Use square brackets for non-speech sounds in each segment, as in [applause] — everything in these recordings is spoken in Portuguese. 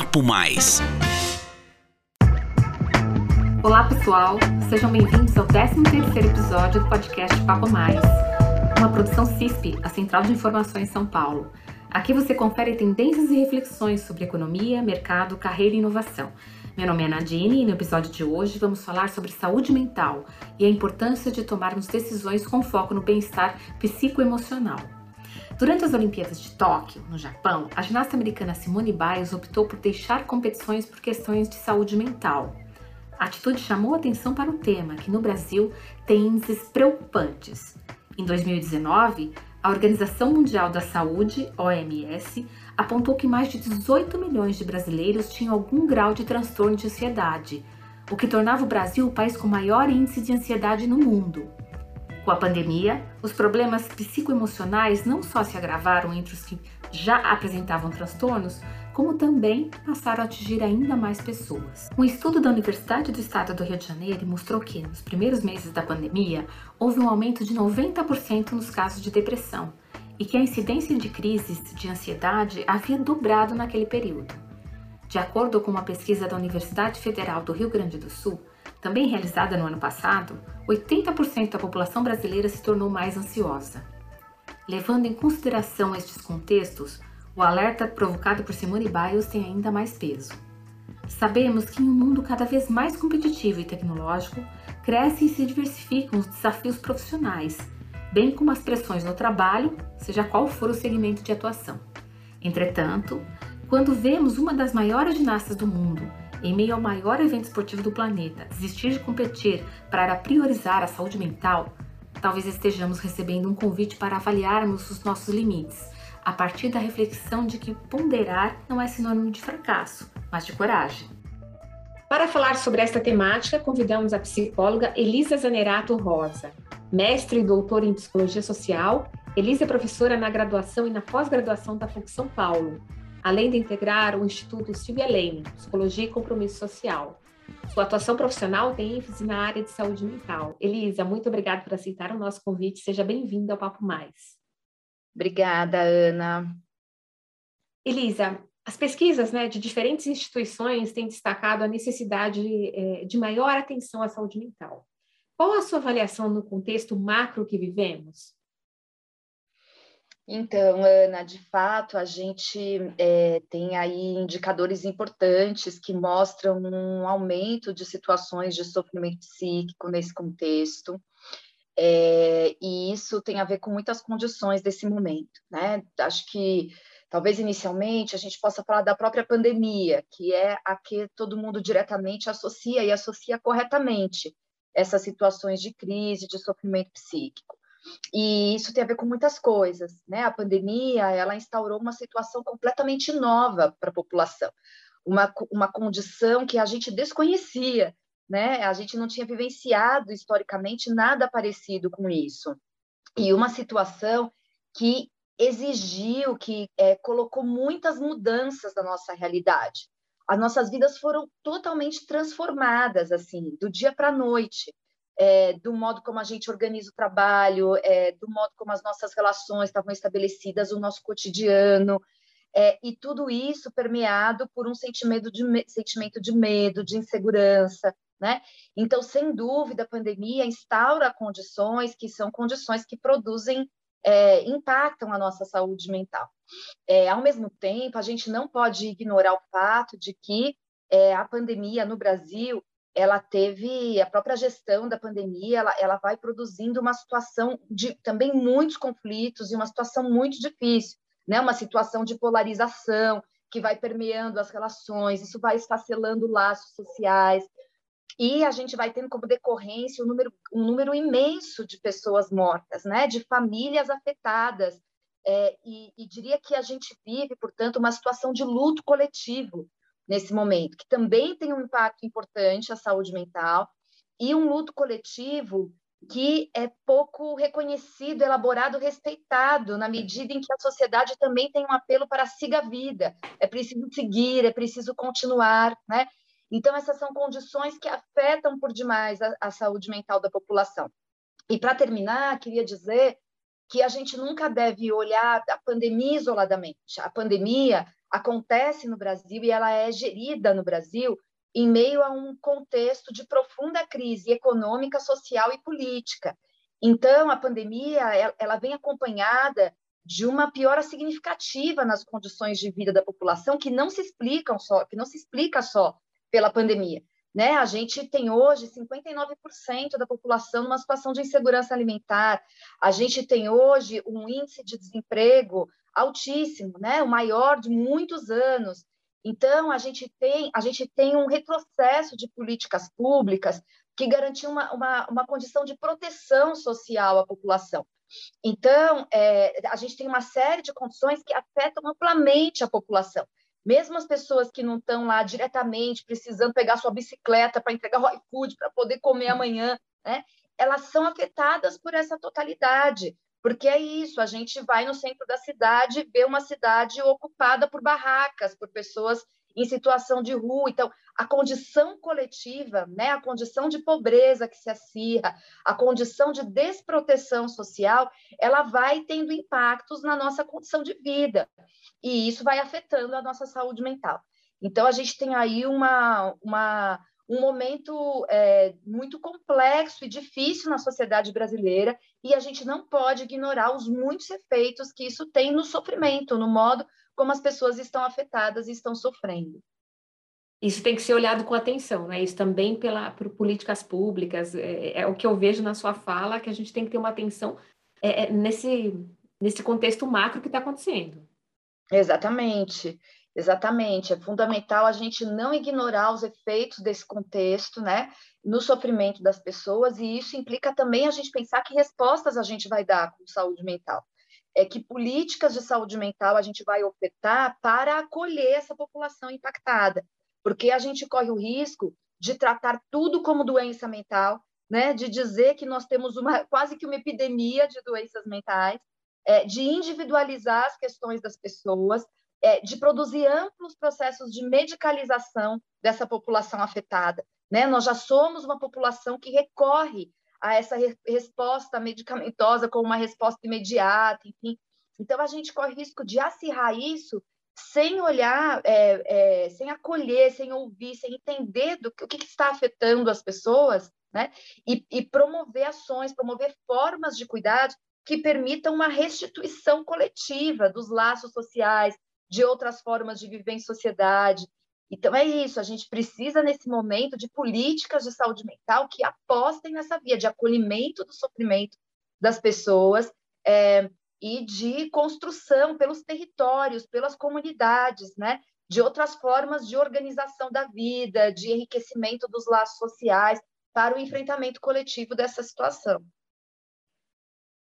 Papo Mais. Olá, pessoal. Sejam bem-vindos ao 13º episódio do podcast Papo Mais, uma produção CISP, a Central de Informações São Paulo. Aqui você confere tendências e reflexões sobre economia, mercado, carreira e inovação. Meu nome é Nadine e no episódio de hoje vamos falar sobre saúde mental e a importância de tomarmos decisões com foco no bem-estar psicoemocional. Durante as Olimpíadas de Tóquio, no Japão, a ginasta americana Simone Biles optou por deixar competições por questões de saúde mental. A atitude chamou atenção para o tema, que no Brasil tem índices preocupantes. Em 2019, a Organização Mundial da Saúde, OMS, apontou que mais de 18 milhões de brasileiros tinham algum grau de transtorno de ansiedade, o que tornava o Brasil o país com maior índice de ansiedade no mundo. Com a pandemia, os problemas psicoemocionais não só se agravaram entre os que já apresentavam transtornos, como também passaram a atingir ainda mais pessoas. Um estudo da Universidade do Estado do Rio de Janeiro mostrou que, nos primeiros meses da pandemia, houve um aumento de 90% nos casos de depressão e que a incidência de crises de ansiedade havia dobrado naquele período. De acordo com uma pesquisa da Universidade Federal do Rio Grande do Sul, também realizada no ano passado, 80% da população brasileira se tornou mais ansiosa. Levando em consideração estes contextos, o alerta provocado por Simone Biles tem ainda mais peso. Sabemos que em um mundo cada vez mais competitivo e tecnológico, crescem e se diversificam os desafios profissionais, bem como as pressões no trabalho, seja qual for o segmento de atuação. Entretanto, quando vemos uma das maiores ginastas do mundo, em meio ao maior evento esportivo do planeta, desistir de competir para priorizar a saúde mental, talvez estejamos recebendo um convite para avaliarmos os nossos limites a partir da reflexão de que ponderar não é sinônimo de fracasso, mas de coragem. Para falar sobre esta temática, convidamos a psicóloga Elisa Zanerato Rosa. Mestre e doutora em Psicologia Social, Elisa é professora na graduação e na pós-graduação da PUC São Paulo, além de integrar o Instituto Silvia Leme, Psicologia e Compromisso Social. Sua atuação profissional tem ênfase na área de saúde mental. Elisa, muito obrigada por aceitar o nosso convite. Seja bem-vinda ao Papo Mais. Obrigada, Ana. Elisa, as pesquisas né, de diferentes instituições têm destacado a necessidade é, de maior atenção à saúde mental. Qual a sua avaliação no contexto macro que vivemos? Então, Ana, de fato, a gente é, tem aí indicadores importantes que mostram um aumento de situações de sofrimento psíquico nesse contexto. É, e isso tem a ver com muitas condições desse momento, né? Acho que talvez inicialmente a gente possa falar da própria pandemia, que é a que todo mundo diretamente associa e associa corretamente essas situações de crise, de sofrimento psíquico. E isso tem a ver com muitas coisas, né? A pandemia, ela instaurou uma situação completamente nova para a população, uma, uma condição que a gente desconhecia, né? A gente não tinha vivenciado historicamente nada parecido com isso. E uma situação que exigiu, que é, colocou muitas mudanças na nossa realidade. As nossas vidas foram totalmente transformadas, assim, do dia para a noite. É, do modo como a gente organiza o trabalho, é, do modo como as nossas relações estavam estabelecidas, o nosso cotidiano, é, e tudo isso permeado por um sentimento de, sentimento de medo, de insegurança, né? Então, sem dúvida, a pandemia instaura condições que são condições que produzem, é, impactam a nossa saúde mental. É, ao mesmo tempo, a gente não pode ignorar o fato de que é, a pandemia no Brasil ela teve a própria gestão da pandemia, ela, ela vai produzindo uma situação de também muitos conflitos e uma situação muito difícil, né? Uma situação de polarização que vai permeando as relações, isso vai esfacelando laços sociais, e a gente vai tendo como decorrência um número, um número imenso de pessoas mortas, né? de famílias afetadas. É, e, e diria que a gente vive, portanto, uma situação de luto coletivo nesse momento, que também tem um impacto importante à saúde mental, e um luto coletivo que é pouco reconhecido, elaborado, respeitado, na medida em que a sociedade também tem um apelo para siga a vida, é preciso seguir, é preciso continuar, né? Então, essas são condições que afetam por demais a, a saúde mental da população. E, para terminar, queria dizer que a gente nunca deve olhar a pandemia isoladamente. A pandemia, acontece no Brasil e ela é gerida no Brasil em meio a um contexto de profunda crise econômica, social e política. Então, a pandemia ela vem acompanhada de uma piora significativa nas condições de vida da população que não se explicam só, que não se explica só pela pandemia. Né? A gente tem hoje 59% da população numa situação de insegurança alimentar. A gente tem hoje um índice de desemprego altíssimo, né? o maior de muitos anos. Então, a gente tem, a gente tem um retrocesso de políticas públicas que garantiam uma, uma, uma condição de proteção social à população. Então, é, a gente tem uma série de condições que afetam amplamente a população. Mesmo as pessoas que não estão lá diretamente precisando pegar sua bicicleta para entregar o iFood para poder comer amanhã, né? elas são afetadas por essa totalidade. Porque é isso, a gente vai no centro da cidade ver uma cidade ocupada por barracas, por pessoas em situação de rua. Então, a condição coletiva, né, a condição de pobreza que se acirra, a condição de desproteção social, ela vai tendo impactos na nossa condição de vida. E isso vai afetando a nossa saúde mental. Então, a gente tem aí uma, uma, um momento é, muito complexo e difícil na sociedade brasileira, e a gente não pode ignorar os muitos efeitos que isso tem no sofrimento, no modo como as pessoas estão afetadas e estão sofrendo. Isso tem que ser olhado com atenção, né? Isso também pela, por políticas públicas, é, é, o que eu vejo na sua fala, que a gente tem que ter uma atenção é, é nesse, nesse contexto macro que está acontecendo. Exatamente, exatamente. É fundamental a gente não ignorar os efeitos desse contexto, né? No sofrimento das pessoas, e isso implica também a gente pensar que respostas a gente vai dar com saúde mental é que políticas de saúde mental a gente vai ofertar para acolher essa população impactada, porque a gente corre o risco de tratar tudo como doença mental, né? De dizer que nós temos uma quase que uma epidemia de doenças mentais, é, de individualizar as questões das pessoas, é, de produzir amplos processos de medicalização dessa população afetada. Né? Nós já somos uma população que recorre a essa re resposta medicamentosa como uma resposta imediata, enfim. Então, a gente corre risco de acirrar isso sem olhar, é, é, sem acolher, sem ouvir, sem entender do que, o que está afetando as pessoas, né? E, e, promover ações, promover formas de cuidado que permitam uma restituição coletiva dos laços sociais, de outras formas de viver em sociedade, então, é isso, a gente precisa, nesse momento, de políticas de saúde mental que apostem nessa via de acolhimento do sofrimento das pessoas é, e de construção pelos territórios, pelas comunidades, né? de outras formas de organização da vida, de enriquecimento dos laços sociais para o enfrentamento coletivo dessa situação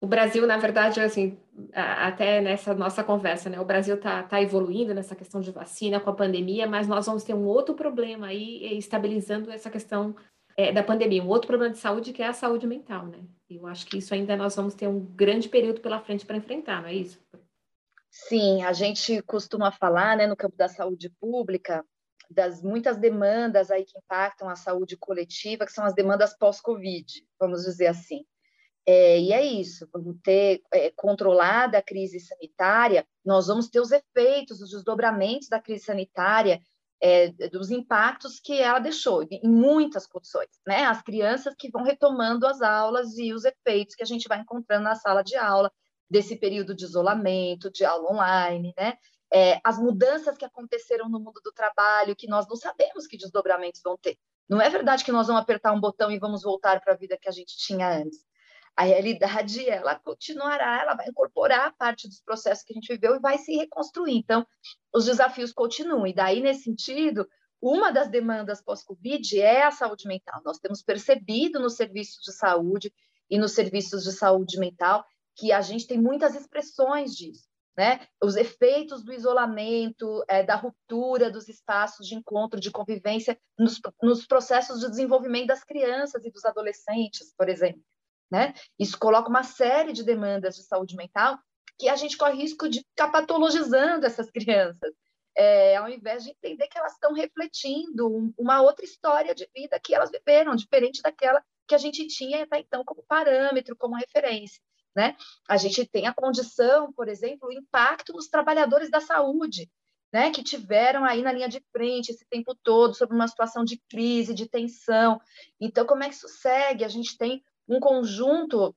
o Brasil, na verdade, assim, até nessa nossa conversa, né? O Brasil está tá evoluindo nessa questão de vacina com a pandemia, mas nós vamos ter um outro problema aí estabilizando essa questão é, da pandemia, um outro problema de saúde que é a saúde mental, né? Eu acho que isso ainda nós vamos ter um grande período pela frente para enfrentar, não é isso? Sim, a gente costuma falar, né, no campo da saúde pública, das muitas demandas aí que impactam a saúde coletiva, que são as demandas pós-Covid, vamos dizer assim. É, e é isso, vamos ter é, controlada a crise sanitária, nós vamos ter os efeitos, os desdobramentos da crise sanitária, é, dos impactos que ela deixou, em muitas condições, né? As crianças que vão retomando as aulas e os efeitos que a gente vai encontrando na sala de aula, desse período de isolamento, de aula online, né? É, as mudanças que aconteceram no mundo do trabalho, que nós não sabemos que desdobramentos vão ter. Não é verdade que nós vamos apertar um botão e vamos voltar para a vida que a gente tinha antes a realidade ela continuará, ela vai incorporar parte dos processos que a gente viveu e vai se reconstruir. Então, os desafios continuam. E daí, nesse sentido, uma das demandas pós-Covid é a saúde mental. Nós temos percebido nos serviços de saúde e nos serviços de saúde mental que a gente tem muitas expressões disso. Né? Os efeitos do isolamento, é, da ruptura dos espaços de encontro, de convivência nos, nos processos de desenvolvimento das crianças e dos adolescentes, por exemplo. Né? Isso coloca uma série de demandas de saúde mental que a gente corre risco de ficar patologizando essas crianças, é, ao invés de entender que elas estão refletindo uma outra história de vida que elas viveram, diferente daquela que a gente tinha até então como parâmetro, como referência. Né? A gente tem a condição, por exemplo, o impacto nos trabalhadores da saúde. né, que tiveram aí na linha de frente esse tempo todo sobre uma situação de crise, de tensão. Então, como é que isso segue? A gente tem um conjunto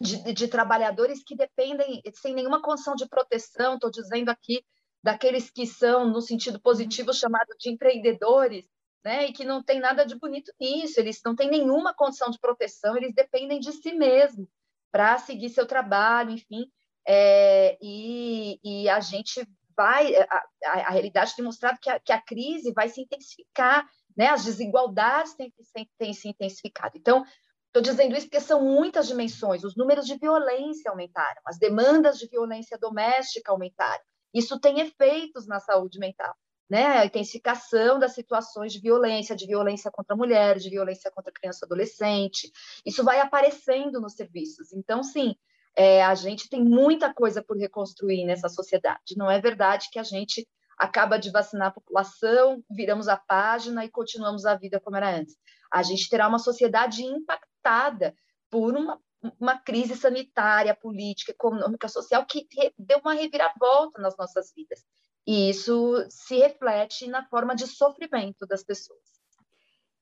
de, de trabalhadores que dependem, sem nenhuma condição de proteção, estou dizendo aqui daqueles que são, no sentido positivo, chamado de empreendedores, né, e que não tem nada de bonito nisso, eles não têm nenhuma condição de proteção, eles dependem de si mesmos para seguir seu trabalho, enfim, é, e, e, a gente vai, a, a, a realidade tem mostrado que a, que a, crise vai se intensificar, né, as desigualdades têm, têm, têm se intensificado. Então, estou dizendo isso porque são muitas dimensões, os números de violência aumentaram, as demandas de violência doméstica aumentaram, isso tem efeitos na saúde mental né, a intensificação das situações de violência, de violência contra mulheres, de violência contra criança e adolescente. Isso vai aparecendo nos serviços. Então, sim, é, a gente tem muita coisa por reconstruir nessa sociedade. Não é verdade que a gente acaba de vacinar a população, viramos a página e continuamos a vida como era antes. A gente terá uma sociedade impactada por uma, uma crise sanitária, política, econômica, social que deu uma reviravolta nas nossas vidas. E isso se reflete na forma de sofrimento das pessoas.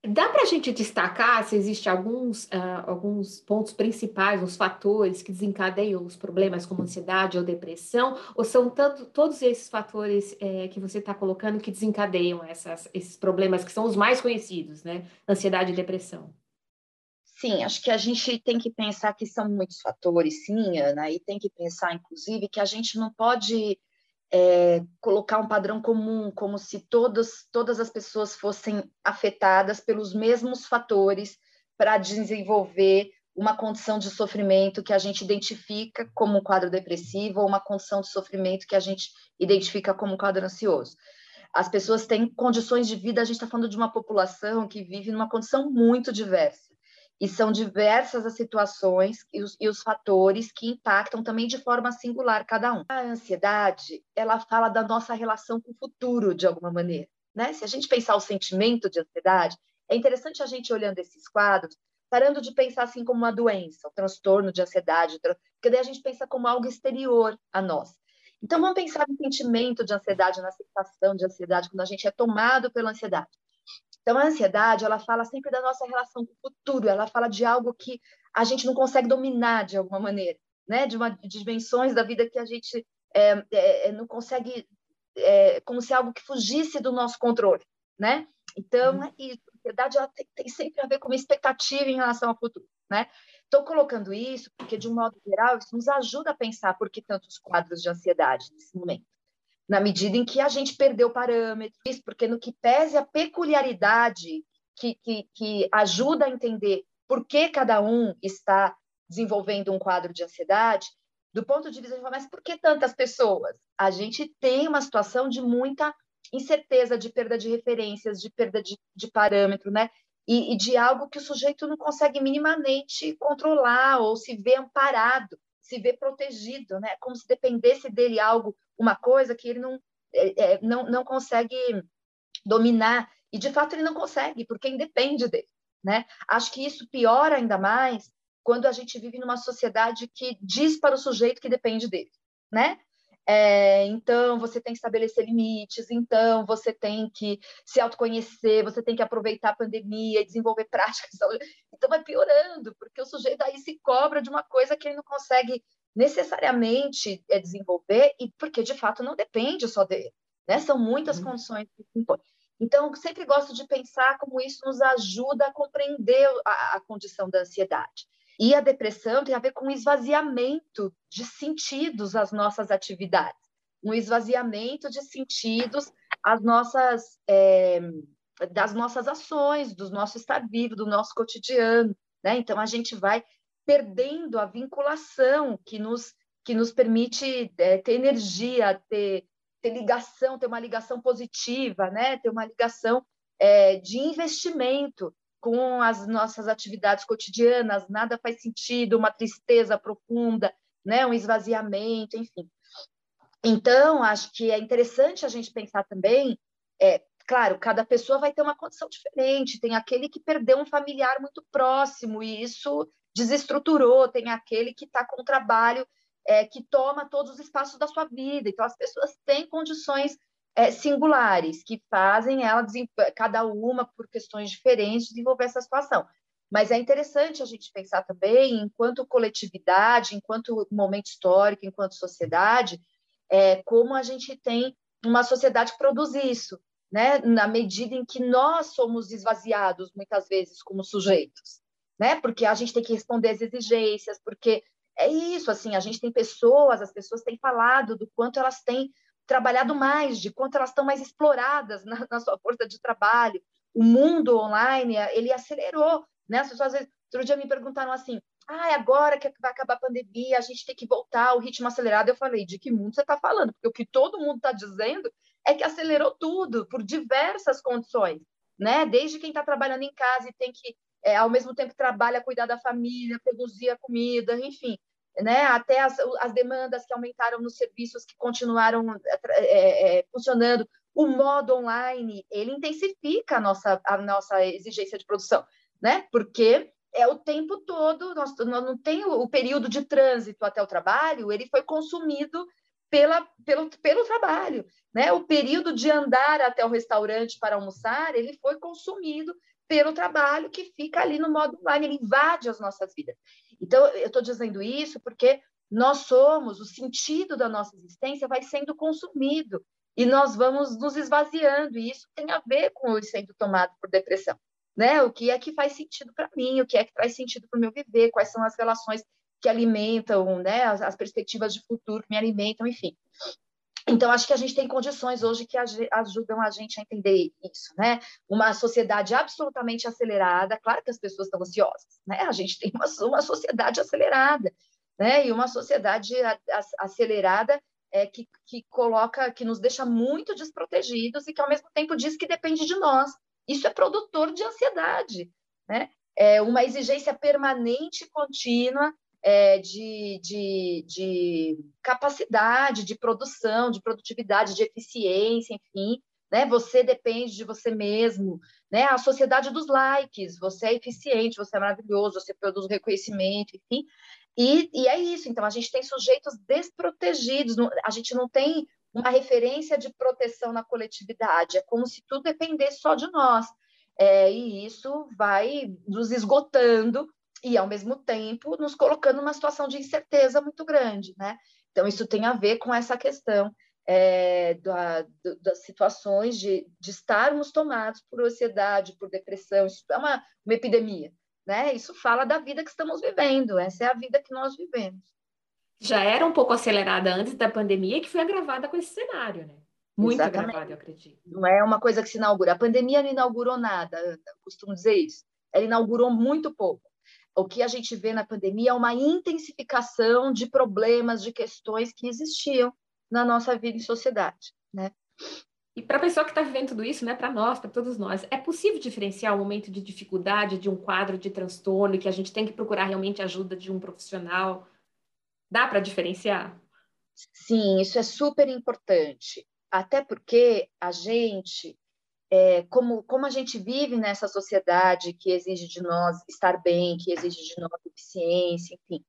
Dá para a gente destacar se existem alguns, uh, alguns pontos principais, os fatores que desencadeiam os problemas como ansiedade ou depressão, ou são tanto, todos esses fatores é, que você está colocando que desencadeiam essas, esses problemas que são os mais conhecidos, né? Ansiedade e depressão. Sim, acho que a gente tem que pensar que são muitos fatores, sim, Ana, e tem que pensar, inclusive, que a gente não pode é, colocar um padrão comum, como se todas, todas as pessoas fossem afetadas pelos mesmos fatores para desenvolver uma condição de sofrimento que a gente identifica como um quadro depressivo ou uma condição de sofrimento que a gente identifica como um quadro ansioso. As pessoas têm condições de vida, a gente está falando de uma população que vive numa condição muito diversa. E são diversas as situações e os, e os, fatores que impactam também de forma singular cada um. A ansiedade, ela fala da nossa relação com o futuro, de alguma maneira. Né? Se a gente pensar o sentimento de ansiedade, é interessante a gente olhando esses quadros, parando de pensar assim como uma doença, o transtorno de ansiedade, porque daí a gente pensa como algo exterior a nós. Então vamos pensar no sentimento de ansiedade, na sensação de ansiedade, quando a gente é tomado pela ansiedade. Então, a ansiedade, ela fala sempre da nossa relação com o futuro, ela fala de algo que a gente não consegue dominar de alguma maneira, né? De, uma, de dimensões da vida que a gente é, é, é, não consegue, é, como se algo que fugisse do nosso controle, né? Então, uhum. é. A ansiedade ela tem, tem, sempre a ver com uma expectativa em relação ao futuro, né? Estou colocando isso porque, de um modo geral, isso nos ajuda a pensar por que tantos quadros de ansiedade nesse momento na medida em que a gente perdeu parâmetros, porque no que pese a peculiaridade que, que, que ajuda a entender por que cada um está desenvolvendo um quadro de ansiedade, do ponto de vista de mas por que tantas pessoas? A gente tem uma situação de muita incerteza, de perda de referências, de perda de, de parâmetro, né? E, e, de algo que o sujeito não consegue minimamente controlar ou se vê amparado, se vê protegido, né? Como se dependesse dele algo uma coisa que ele não, é, é, não, não consegue dominar. E, de fato, ele não consegue, porque independe dele. Né? Acho que isso piora ainda mais quando a gente vive numa sociedade que diz para o sujeito que depende dele. Né? É, então, você tem que estabelecer limites, então, você tem que se autoconhecer, você tem que aproveitar a pandemia e desenvolver [laughs] práticas. Então, vai piorando, porque o sujeito aí se cobra de uma coisa que ele não consegue necessariamente é desenvolver e porque de fato não depende só dele, né? São muitas uhum. condições que se impõem. Então, eu sempre gosto de pensar como isso nos ajuda a compreender a, a condição da ansiedade. E a depressão tem a ver com o esvaziamento de sentidos às nossas atividades, um esvaziamento de sentidos às nossas é, das nossas ações, do nosso estar vivo, do nosso cotidiano, né? Então a gente vai perdendo a vinculação que nos, que nos permite é, ter energia, ter, ter ligação, ter uma ligação positiva, né? ter uma ligação é, de investimento com as nossas atividades cotidianas, nada faz sentido, uma tristeza profunda, né? um esvaziamento, enfim. Então, acho que é interessante a gente pensar também, é, claro, cada pessoa vai ter uma condição diferente, tem aquele que perdeu um familiar muito próximo, e isso desestruturou, tem aquele que está com o trabalho é, que toma todos os espaços da sua vida. Então, as pessoas têm condições é, singulares, que fazem ela, cada uma por questões diferentes, desenvolver essa situação. Mas é interessante a gente pensar também, enquanto coletividade, enquanto momento histórico, enquanto sociedade, é, como a gente tem uma sociedade que produz isso, né? na medida em que nós somos esvaziados, muitas vezes, como sujeitos. Né? Porque a gente tem que responder às exigências, porque é isso, assim, a gente tem pessoas, as pessoas têm falado do quanto elas têm trabalhado mais, de quanto elas estão mais exploradas na, na sua força de trabalho. O mundo online, ele acelerou, né? As pessoas, às vezes, outro dia me perguntaram assim, ah, agora que vai acabar a pandemia, a gente tem que voltar ao ritmo acelerado. Eu falei, de que mundo você está falando? Porque o que todo mundo está dizendo é que acelerou tudo, por diversas condições, né? Desde quem está trabalhando em casa e tem que, é, ao mesmo tempo, trabalha, cuidar da família, produzir a comida, enfim né? até as, as demandas que aumentaram nos serviços que continuaram é, é, funcionando. O modo online, ele intensifica a nossa, a nossa exigência de produção, né? porque é o tempo todo, nós, não tem o, o período de trânsito até o trabalho, ele foi consumido pela, pelo, pelo trabalho. Né? O período de andar até o restaurante para almoçar, ele foi consumido pelo trabalho que fica ali no modo online, ele invade as nossas vidas. Então, eu estou dizendo isso porque nós somos, o sentido da nossa existência vai sendo consumido e nós vamos nos esvaziando, e isso tem a ver com o sendo tomado por depressão. Né? O que é que faz sentido para mim, o que é que traz sentido para o meu viver, quais são as relações que alimentam, né? as, as perspectivas de futuro que me alimentam, enfim. Então, acho que a gente tem condições hoje que ajudam a gente a entender isso, né? Uma sociedade absolutamente acelerada, claro que as pessoas estão ansiosas, né? A gente tem uma, uma sociedade acelerada, né? E uma sociedade acelerada é, que, que coloca, que nos deixa muito desprotegidos e que, ao mesmo tempo, diz que depende de nós. Isso é produtor de ansiedade, né? É uma exigência permanente e contínua é, de, de, de capacidade de produção, de produtividade, de eficiência, enfim. Né? Você depende de você mesmo, né? A sociedade dos likes, você é eficiente, você é maravilhoso, você produz reconhecimento, enfim. E, e é isso. Então a gente tem sujeitos desprotegidos, a gente não tem uma referência de proteção na coletividade. É como se tudo dependesse só de nós. É, e isso vai nos esgotando e, ao mesmo tempo, nos colocando numa situação de incerteza muito grande, né? Então, isso tem a ver com essa questão é, da, das situações de, de estarmos tomados por ansiedade, por depressão, isso é uma, uma epidemia, né? Isso fala da vida que estamos vivendo, essa é a vida que nós vivemos. Já era um pouco acelerada antes da pandemia, que foi agravada com esse cenário, né? Muito Exatamente. agravada, eu acredito. Não é uma coisa que se inaugura. A pandemia não inaugurou nada, eu costumo dizer isso. Ela inaugurou muito pouco o que a gente vê na pandemia é uma intensificação de problemas, de questões que existiam na nossa vida em sociedade, né? E para a pessoa que está vivendo tudo isso, né, para nós, para todos nós, é possível diferenciar o momento de dificuldade de um quadro de transtorno que a gente tem que procurar realmente ajuda de um profissional? Dá para diferenciar? Sim, isso é super importante. Até porque a gente é, como, como a gente vive nessa sociedade que exige de nós estar bem, que exige de nós eficiência, enfim,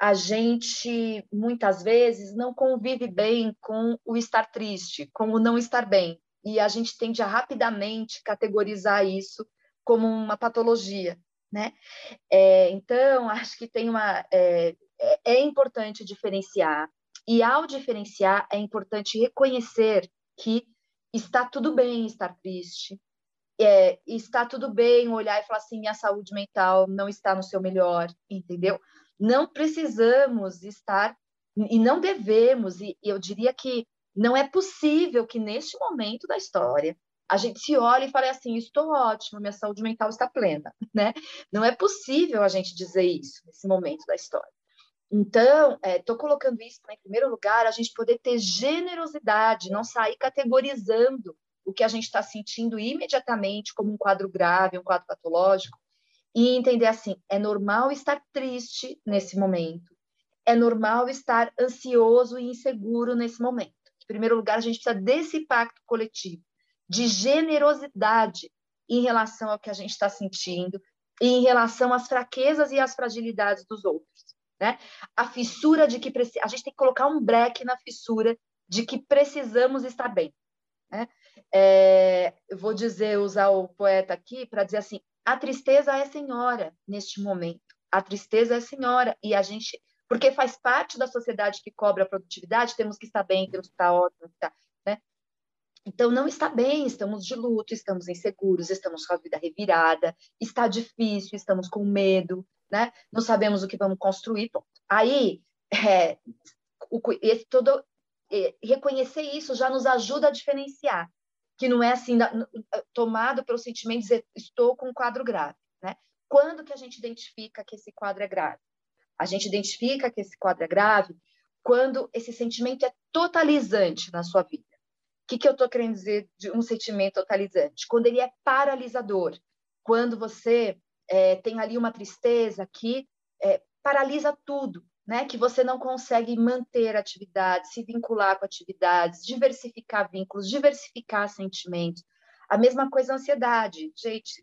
a gente muitas vezes não convive bem com o estar triste, com o não estar bem, e a gente tende a rapidamente categorizar isso como uma patologia, né? É, então, acho que tem uma é, é, é importante diferenciar, e ao diferenciar é importante reconhecer que está tudo bem estar triste, é, está tudo bem olhar e falar assim, minha saúde mental não está no seu melhor, entendeu? Não precisamos estar e não devemos, e eu diria que não é possível que neste momento da história a gente se olhe e fale assim, estou ótimo, minha saúde mental está plena, né? Não é possível a gente dizer isso nesse momento da história. Então, estou é, colocando isso em primeiro lugar, a gente poder ter generosidade, não sair categorizando o que a gente está sentindo imediatamente como um quadro grave, um quadro patológico, e entender assim: é normal estar triste nesse momento, é normal estar ansioso e inseguro nesse momento. Em primeiro lugar, a gente precisa desse pacto coletivo, de generosidade em relação ao que a gente está sentindo e em relação às fraquezas e às fragilidades dos outros. Né? A fissura de que a gente tem que colocar um break na fissura de que precisamos estar bem. Né? É, vou dizer, usar o poeta aqui para dizer assim: a tristeza é senhora neste momento. A tristeza é senhora e a gente, porque faz parte da sociedade que cobra a produtividade, temos que estar bem, temos que estar ótimo, tá, né? Então não está bem, estamos de luto, estamos inseguros, estamos com a vida revirada, está difícil, estamos com medo, né? Não sabemos o que vamos construir. Aí, é, o, esse todo é, reconhecer isso já nos ajuda a diferenciar que não é assim tomado pelo sentimento de dizer estou com um quadro grave, né? Quando que a gente identifica que esse quadro é grave? A gente identifica que esse quadro é grave quando esse sentimento é totalizante na sua vida. O que, que eu estou querendo dizer de um sentimento totalizante? Quando ele é paralisador, quando você é, tem ali uma tristeza que é, paralisa tudo, né? Que você não consegue manter atividades, se vincular com atividades, diversificar vínculos, diversificar sentimentos. A mesma coisa a ansiedade. Gente,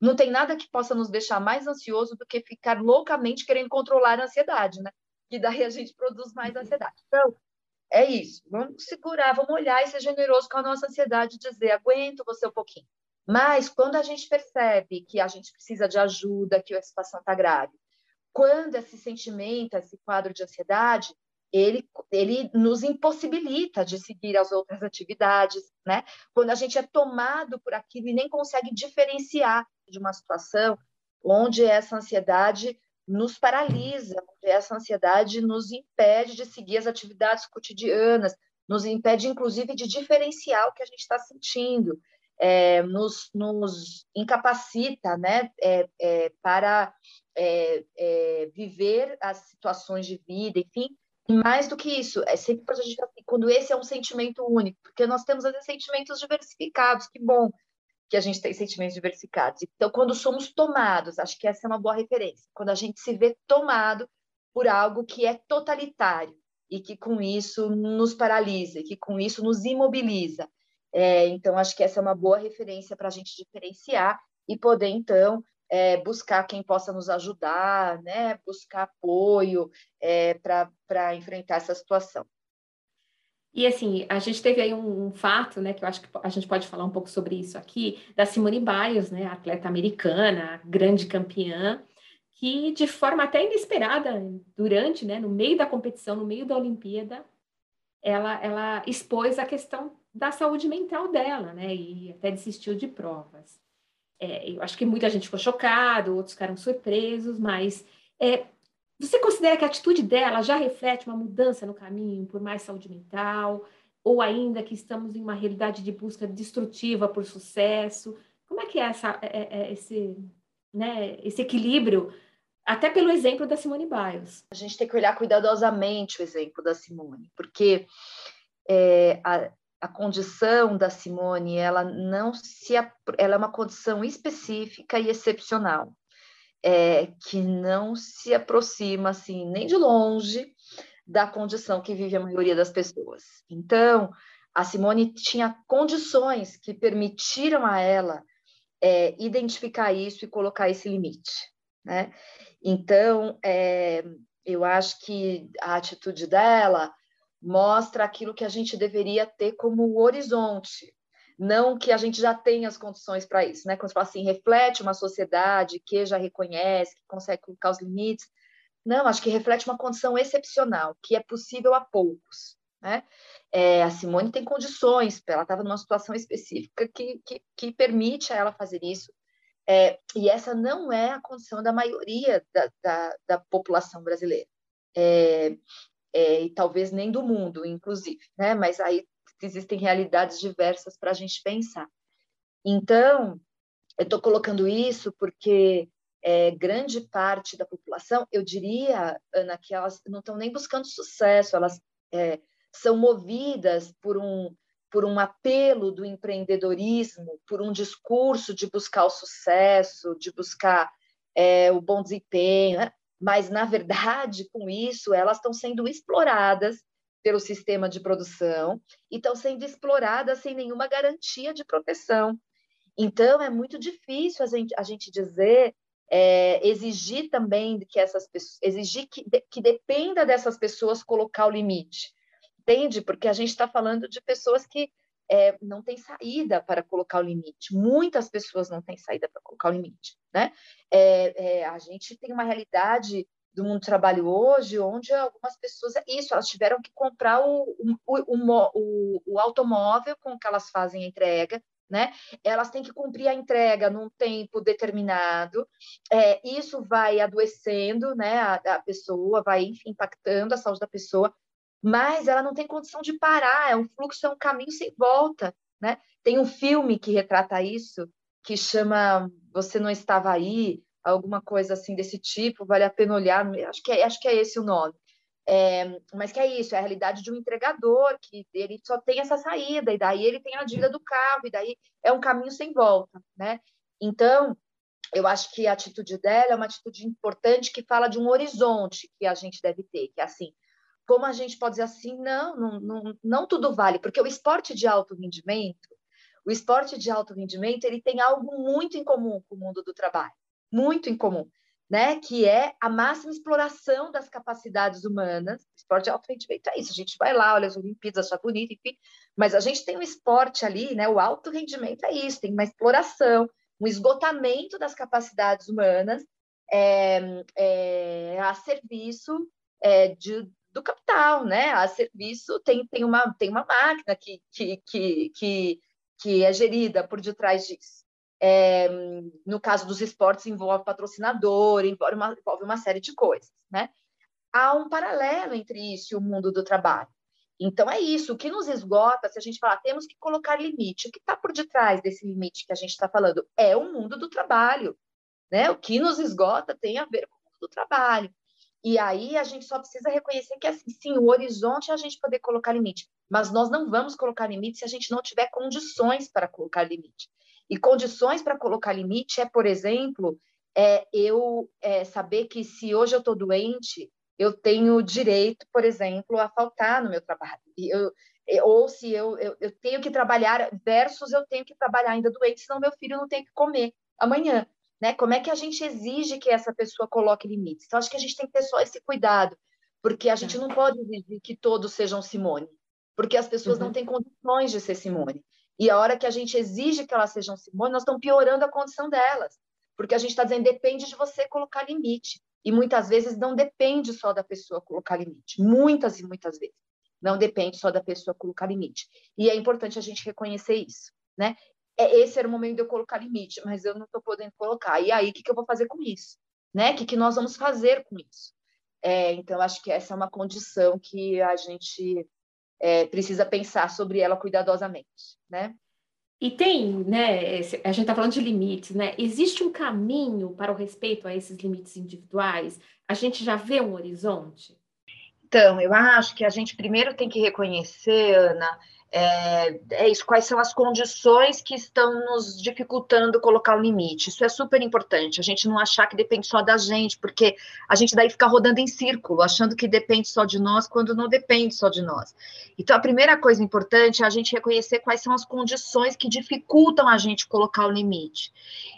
não tem nada que possa nos deixar mais ansioso do que ficar loucamente querendo controlar a ansiedade, né? E daí a gente produz mais ansiedade. Então, é isso. Vamos segurar, vamos olhar e ser generoso com a nossa ansiedade, dizer, aguento você um pouquinho. Mas quando a gente percebe que a gente precisa de ajuda, que a situação está grave, quando esse sentimento, esse quadro de ansiedade, ele, ele nos impossibilita de seguir as outras atividades, né? Quando a gente é tomado por aquilo e nem consegue diferenciar de uma situação onde essa ansiedade nos paralisa, onde essa ansiedade nos impede de seguir as atividades cotidianas, nos impede, inclusive, de diferenciar o que a gente está sentindo, é, nos, nos, incapacita né, é, é, para é, é, viver as situações de vida, enfim. E mais do que isso, é sempre quando esse é um sentimento único, porque nós temos às sentimentos diversificados, que bom que a gente tem sentimentos diversificados. Então, quando somos tomados, acho que essa é uma boa referência, quando a gente se vê tomado por algo que é totalitário e que com isso nos paralisa, e que com isso nos imobiliza. É, então, acho que essa é uma boa referência para a gente diferenciar e poder, então, é, buscar quem possa nos ajudar, né? buscar apoio é, para enfrentar essa situação. E assim, a gente teve aí um, um, fato, né, que eu acho que a gente pode falar um pouco sobre isso aqui, da Simone Biles, né, atleta americana, grande campeã, que de forma até inesperada, durante, né, no meio da competição, no meio da Olimpíada, ela, ela expôs a questão da saúde mental dela, né, e até desistiu de provas. É, eu acho que muita gente ficou chocado, outros ficaram surpresos, mas é, você considera que a atitude dela já reflete uma mudança no caminho por mais saúde mental, ou ainda que estamos em uma realidade de busca destrutiva por sucesso? Como é que é, essa, é, é, é esse, né, esse equilíbrio, até pelo exemplo da Simone Biles? A gente tem que olhar cuidadosamente o exemplo da Simone, porque é, a, a condição da Simone, ela não se ela é uma condição específica e excepcional, é, que não se aproxima assim nem de longe da condição que vive a maioria das pessoas. Então, a Simone tinha condições que permitiram a ela é, identificar isso e colocar esse limite, né? Então, é, eu acho que a atitude dela mostra aquilo que a gente deveria ter como horizonte, não que a gente já tenha as condições para isso, né? Quando você fala assim, reflete uma sociedade que já reconhece, que consegue colocar os limites. Não, acho que reflete uma condição excepcional, que é possível a poucos, né? É, a Simone tem condições, ela estava numa situação específica que, que, que, permite a ela fazer isso. É, e essa não é a condição da maioria da, da, da população brasileira. É, é, e talvez nem do mundo, inclusive, né? Mas aí existem realidades diversas para a gente pensar. Então, eu estou colocando isso porque é, grande parte da população, eu diria, Ana, que elas não estão nem buscando sucesso, elas é, são movidas por um por um apelo do empreendedorismo, por um discurso de buscar o sucesso, de buscar é, o bom desempenho, né? Mas na verdade, com isso, elas estão sendo exploradas pelo sistema de produção e estão sendo exploradas sem nenhuma garantia de proteção. Então, é muito difícil a gente, a gente dizer, é, exigir também que essas pessoas, exigir que, que dependa dessas pessoas colocar o limite, entende? Porque a gente está falando de pessoas que é, não tem saída para colocar o limite. Muitas pessoas não têm saída para colocar o limite, né? É, é, a gente tem uma realidade do mundo do trabalho hoje, onde algumas pessoas, é isso, elas tiveram que comprar o, o, o, o, automóvel com que elas fazem a entrega, né? Elas têm que cumprir a entrega num tempo determinado, é, isso vai adoecendo, né? A, a pessoa vai, enfim, impactando a saúde da pessoa, mas ela não tem condição de parar, é um fluxo, é um caminho sem volta, né? Tem um filme que retrata isso, que chama Você Não Estava Aí, alguma coisa assim desse tipo, vale a pena olhar, acho que é, acho que é esse o nome. É, mas que é isso, é a realidade de um entregador, que ele só tem essa saída, e daí ele tem a dívida do carro, e daí é um caminho sem volta, né? Então, eu acho que a atitude dela é uma atitude importante que fala de um horizonte que a gente deve ter, que é assim, como a gente pode dizer assim, não, não, não, não tudo vale, porque o esporte de alto rendimento, o esporte de alto rendimento, ele tem algo muito em comum com o mundo do trabalho muito em comum, né? Que é a máxima exploração das capacidades humanas. O esporte de alto rendimento é isso. A gente vai lá, olha as Olimpíadas, acha bonito, enfim. Mas a gente tem um esporte ali, né? O alto rendimento é isso. Tem uma exploração, um esgotamento das capacidades humanas é, é, a serviço é, de, do capital, né? A serviço tem, tem, uma, tem uma máquina que, que, que, que, que é gerida por detrás disso. É, no caso dos esportes, envolve patrocinador, envolve uma, envolve uma série de coisas, né? Há um paralelo entre isso e o mundo do trabalho. Então, é isso. O que nos esgota, se a gente falar, temos que colocar limite. O que está por detrás desse limite que a gente está falando? É o mundo do trabalho. Né? O que nos esgota tem a ver com o mundo do trabalho. E aí a gente só precisa reconhecer que, assim, sim, o horizonte é a gente poder colocar limite. Mas nós não vamos colocar limite se a gente não tiver condições para colocar limite. E condições para colocar limite é, por exemplo, é eu é, saber que se hoje eu estou doente, eu tenho direito, por exemplo, a faltar no meu trabalho. Eu, ou se eu, eu, eu, tenho que trabalhar versus eu tenho que trabalhar ainda doente, senão meu filho não tem que comer amanhã. Né? Como é que a gente exige que essa pessoa coloque limites? Então, acho que a gente tem que ter só esse cuidado, porque a gente não pode exigir que todos sejam Simone, porque as pessoas uhum. não têm condições de ser Simone. E a hora que a gente exige que elas sejam Simone, nós estamos piorando a condição delas. Porque a gente está dizendo, depende de você colocar limite. E muitas vezes não depende só da pessoa colocar limite. Muitas e muitas vezes. Não depende só da pessoa colocar limite. E é importante a gente reconhecer isso, né? É, esse era o momento de eu colocar limite, mas eu não estou podendo colocar. E aí, o que, que eu vou fazer com isso? Né? O que, que nós vamos fazer com isso? É, então, acho que essa é uma condição que a gente é, precisa pensar sobre ela cuidadosamente, né? E tem, né? A gente está falando de limites, né? Existe um caminho para o respeito a esses limites individuais? A gente já vê um horizonte? Então, eu acho que a gente primeiro tem que reconhecer, Ana, é, é, isso, quais são as condições que estão nos dificultando colocar o limite. Isso é super importante, a gente não achar que depende só da gente, porque a gente daí fica rodando em círculo, achando que depende só de nós, quando não depende só de nós. Então, a primeira coisa importante é a gente reconhecer quais são as condições que dificultam a gente colocar o limite.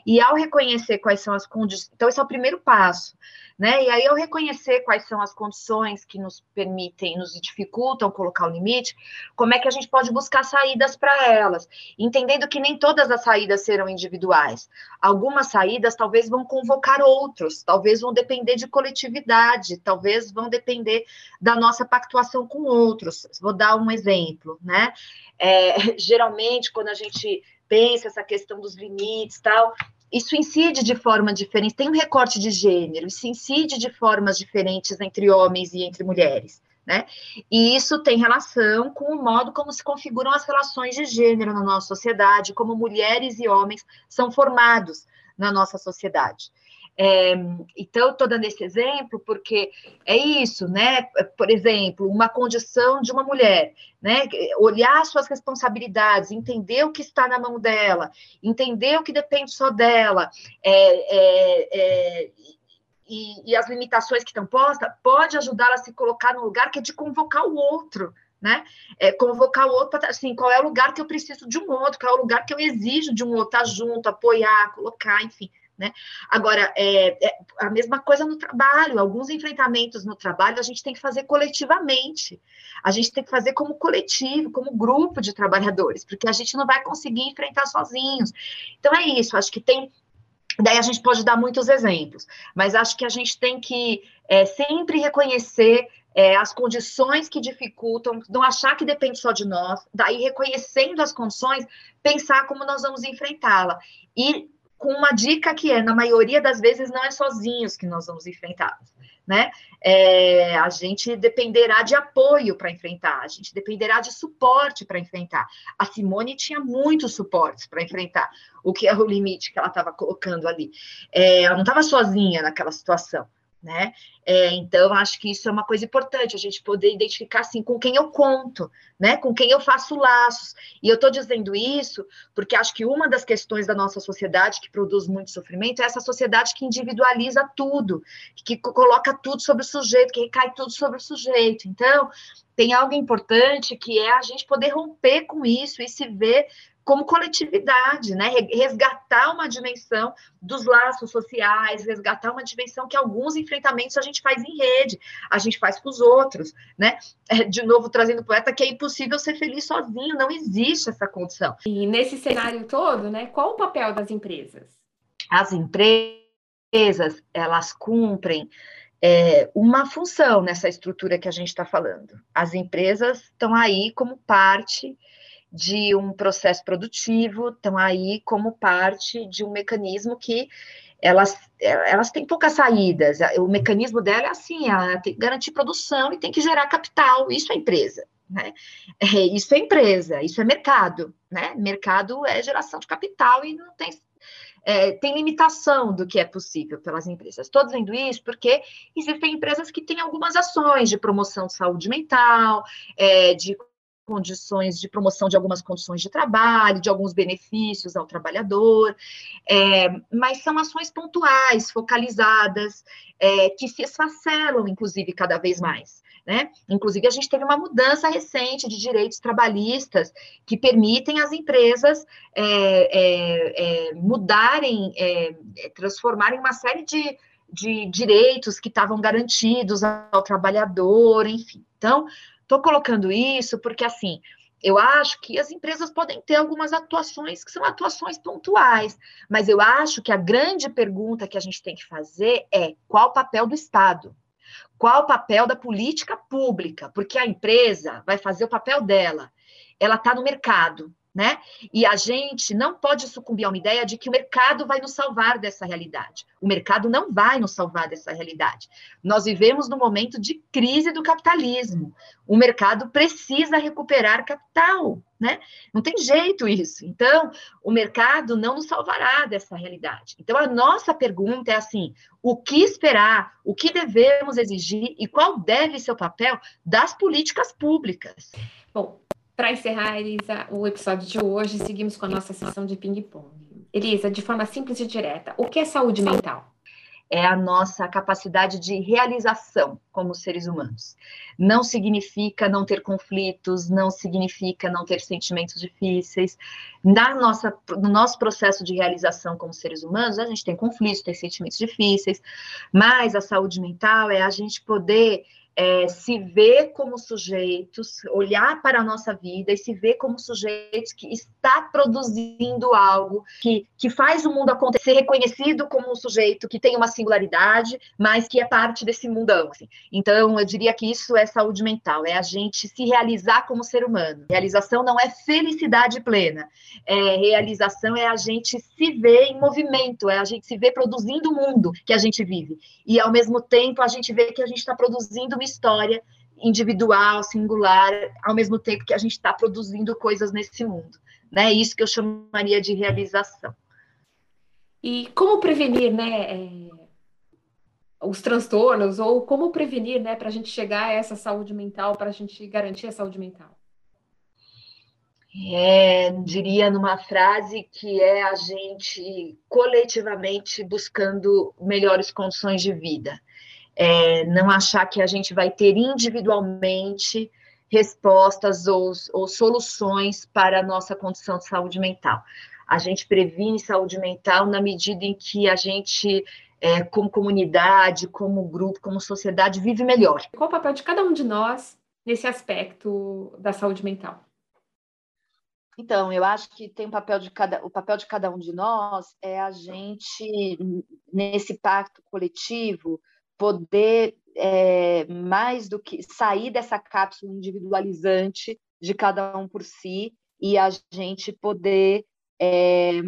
E ao reconhecer quais são as condições, então, esse é o primeiro passo. Né? E aí, eu reconhecer quais são as condições que nos permitem, nos dificultam colocar o limite, como é que a gente pode buscar saídas para elas, entendendo que nem todas as saídas serão individuais. Algumas saídas talvez vão convocar outros, talvez vão depender de coletividade, talvez vão depender da nossa pactuação com outros. Vou dar um exemplo, né? É, [laughs] geralmente, quando a gente pensa essa questão dos limites tal, isso incide de forma diferente, tem um recorte de gênero, isso incide de formas diferentes entre homens e entre mulheres, né? E isso tem relação com o modo como se configuram as relações de gênero na nossa sociedade, como mulheres e homens são formados na nossa sociedade. É, então, estou dando esse exemplo porque é isso, né? Por exemplo, uma condição de uma mulher, né? Olhar suas responsabilidades, entender o que está na mão dela, entender o que depende só dela, é, é, é e, e, as limitações que estão postas, pode ajudá-la a se colocar no lugar que é de convocar o outro, né? É, convocar o outro assim, qual é o lugar que eu preciso de um outro, qual é o lugar que eu exijo de um outro, estar tá junto, apoiar, colocar, enfim Né? Agora, é, é, a mesma coisa no trabalho, alguns enfrentamentos no trabalho a gente tem que fazer coletivamente, a gente tem que fazer como coletivo, como grupo de trabalhadores, porque a gente não vai conseguir enfrentar sozinhos. Então é isso, acho que tem. Daí a gente pode dar muitos exemplos, mas acho que a gente tem que é, sempre reconhecer é, as condições que dificultam, não achar que depende só de nós, daí reconhecendo as condições, pensar como nós vamos enfrentá-la. E com uma dica que é, na maioria das vezes, não é sozinhos que nós vamos enfrentar, né? É, a gente dependerá de apoio para enfrentar, a gente dependerá de suporte para enfrentar. A Simone tinha muitos suportes para enfrentar o que é o limite que ela estava colocando ali. É, ela não estava sozinha naquela situação né? É, então, acho que isso é uma coisa importante, a gente poder identificar, assim, com quem eu conto, né? Com quem eu faço laços. E eu estou dizendo isso porque acho que uma das questões da nossa sociedade que produz muito sofrimento é essa sociedade que individualiza tudo, que coloca tudo sobre o sujeito, que recai tudo sobre o sujeito. Então, tem algo importante que é a gente poder romper com isso e se ver como coletividade, né? Resgatar uma dimensão dos laços sociais, resgatar uma dimensão que alguns enfrentamentos a gente faz em rede, a gente faz com os outros, né? É, de novo, trazendo o poeta que é impossível ser feliz sozinho, não existe essa condição. E nesse cenário todo, né? Qual o papel das empresas? As empresas, elas cumprem é, uma função nessa estrutura que a gente está falando. As empresas estão aí como parte de um processo produtivo, estão aí como parte de um mecanismo que elas, elas têm poucas saídas. O mecanismo dela é assim, ela tem que garantir produção e tem que gerar capital, isso é empresa. Né? É, isso é empresa, isso é mercado, né? Mercado é geração de capital e não tem é, tem limitação do que é possível pelas empresas. Estou dizendo isso porque existem empresas que têm algumas ações de promoção de saúde mental, é, de condições de promoção de algumas condições de trabalho, de alguns benefícios ao trabalhador, é, mas são ações pontuais, focalizadas, é, que se esfacelam, inclusive, cada vez mais. Né? Inclusive, a gente teve uma mudança recente de direitos trabalhistas que permitem às empresas é, é, é mudarem, é, transformarem uma série de, de direitos que estavam garantidos ao trabalhador, enfim. Então, Estou colocando isso porque, assim, eu acho que as empresas podem ter algumas atuações que são atuações pontuais, mas eu acho que a grande pergunta que a gente tem que fazer é qual o papel do Estado? Qual o papel da política pública? Porque a empresa vai fazer o papel dela. Ela está no mercado, né? E a gente não pode sucumbir a uma ideia de que o mercado vai nos salvar dessa realidade. O mercado não vai nos salvar dessa realidade. Nós vivemos num momento de crise do capitalismo. O mercado precisa recuperar capital, né? Não tem jeito isso. Então, o mercado não nos salvará dessa realidade. Então, a nossa pergunta é assim: o que esperar, o que devemos exigir e qual deve ser o papel das políticas públicas? Bom, para encerrar, Elisa, o episódio de hoje, seguimos com a nossa sessão de ping-pong. Elisa, de forma simples e direta, o que é saúde mental? É a nossa capacidade de realização como seres humanos. Não significa não ter conflitos, não significa não ter sentimentos difíceis. Na nossa, no nosso processo de realização como seres humanos, a gente tem conflitos, tem sentimentos difíceis, mas a saúde mental é a gente poder é, se ver como sujeitos, olhar para a nossa vida e se ver como sujeitos que está produzindo algo que, que faz o mundo acontecer, reconhecido como um sujeito que tem uma singularidade, mas que é parte desse mundão. Assim. Então, eu diria que isso é saúde mental, é a gente se realizar como ser humano. Realização não é felicidade plena, é, realização é a gente se ver em movimento, é a gente se ver produzindo o mundo que a gente vive. E, ao mesmo tempo, a gente vê que a gente está produzindo uma história individual, singular, ao mesmo tempo que a gente está produzindo coisas nesse mundo. Né? Isso que eu chamaria de realização. E como prevenir, né, é, os transtornos, ou como prevenir, né, para a gente chegar a essa saúde mental, para a gente garantir a saúde mental? É, diria numa frase que é a gente coletivamente buscando melhores condições de vida é, não achar que a gente vai ter individualmente respostas ou, ou soluções para a nossa condição de saúde mental. a gente previne saúde mental na medida em que a gente, é, como comunidade, como grupo, como sociedade, vive melhor. Qual o papel de cada um de nós nesse aspecto da saúde mental? Então, eu acho que tem um papel de cada, o papel de cada um de nós é a gente, nesse pacto coletivo, poder é, mais do que sair dessa cápsula individualizante de cada um por si e a gente poder é,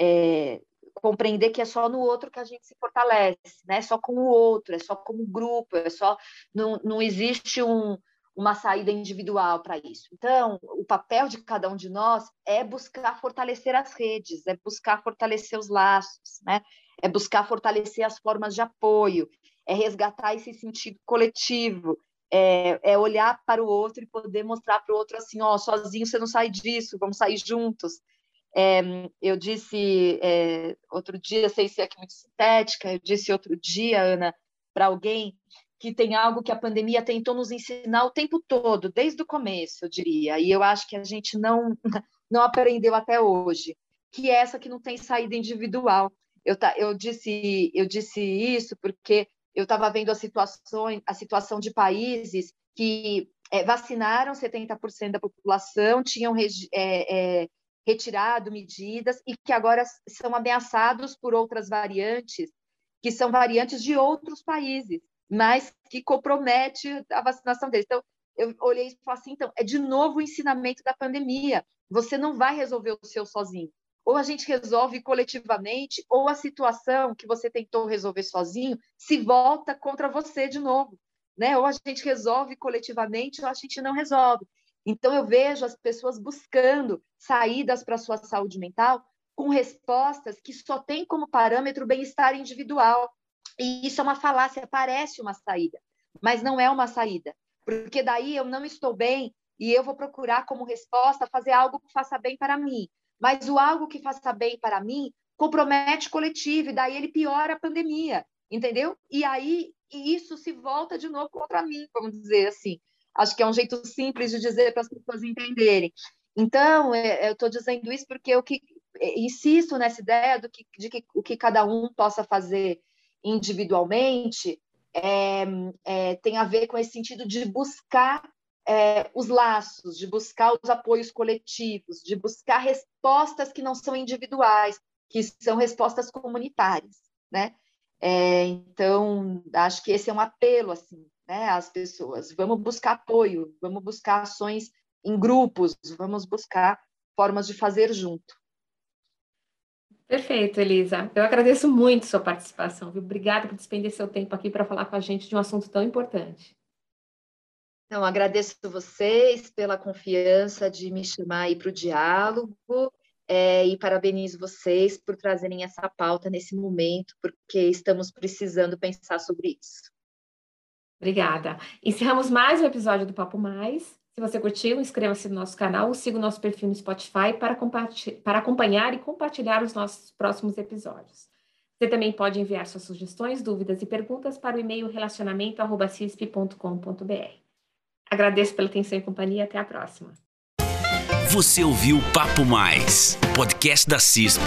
é, compreender que é só no outro que a gente se fortalece, né? É só com o outro, é só como grupo, é só não, não existe um, uma saída individual para isso. Então, o papel de cada um de nós é buscar fortalecer as redes, é buscar fortalecer os laços, né? É buscar fortalecer as formas de apoio, é resgatar esse sentido coletivo, é, é olhar para o outro e poder mostrar para o outro assim, ó, sozinho você não sai disso, vamos sair juntos. É, eu disse é, outro dia, sei se é aqui muito sintética, eu disse outro dia, Ana, para alguém que tem algo que a pandemia tentou nos ensinar o tempo todo, desde o começo, eu diria, e eu acho que a gente não, [laughs] não aprendeu até hoje, que é essa que não tem saída individual. Eu, eu, disse, eu disse isso porque eu estava vendo a situação, a situação de países que é, vacinaram 70% da população, tinham é, é, retirado medidas e que agora são ameaçados por outras variantes, que são variantes de outros países, mas que compromete a vacinação deles. Então, eu olhei e falei assim, então, é de novo o ensinamento da pandemia. Você não vai resolver o seu sozinho. Ou a gente resolve coletivamente, ou a situação que você tentou resolver sozinho se volta contra você de novo. Né? Ou a gente resolve coletivamente, ou a gente não resolve. Então, eu vejo as pessoas buscando saídas para a sua saúde mental com respostas que só têm como parâmetro o bem-estar individual. E isso é uma falácia, parece uma saída, mas não é uma saída, porque daí eu não estou bem e eu vou procurar como resposta fazer algo que faça bem para mim. Mas o algo que faça bem para mim compromete o coletivo, e daí ele piora a pandemia, entendeu? E aí isso se volta de novo contra mim, vamos dizer assim. Acho que é um jeito simples de dizer para as pessoas entenderem. Então, é, eu estou dizendo isso porque eu que, é, insisto nessa ideia do que, de que o que cada um possa fazer individualmente é, é, tem a ver com esse sentido de buscar é, os laços, de buscar os apoios coletivos, de buscar respostas que não são individuais, que são respostas comunitárias, né? É, então, acho que esse é um apelo assim né, às pessoas. Vamos buscar apoio, vamos buscar ações em grupos, vamos buscar formas de fazer junto. Perfeito, Elisa. Eu agradeço muito sua participação. Viu? Obrigada por despender seu tempo aqui para falar com a gente de um assunto tão importante. Então, agradeço vocês pela confiança de me chamar aí para o diálogo é, e parabenizo vocês por trazerem essa pauta nesse momento, porque estamos precisando pensar sobre isso. Obrigada. Encerramos mais um episódio do Papo Mais. Se você curtiu, inscreva-se no nosso canal ou siga o nosso perfil no Spotify para, para acompanhar e compartilhar os nossos próximos episódios. Você também pode enviar suas sugestões, dúvidas e perguntas para o e-mail relacionamento.cisp.com.br. Agradeço pela atenção e companhia. Até a próxima. Você ouviu Papo Mais, podcast da CISP.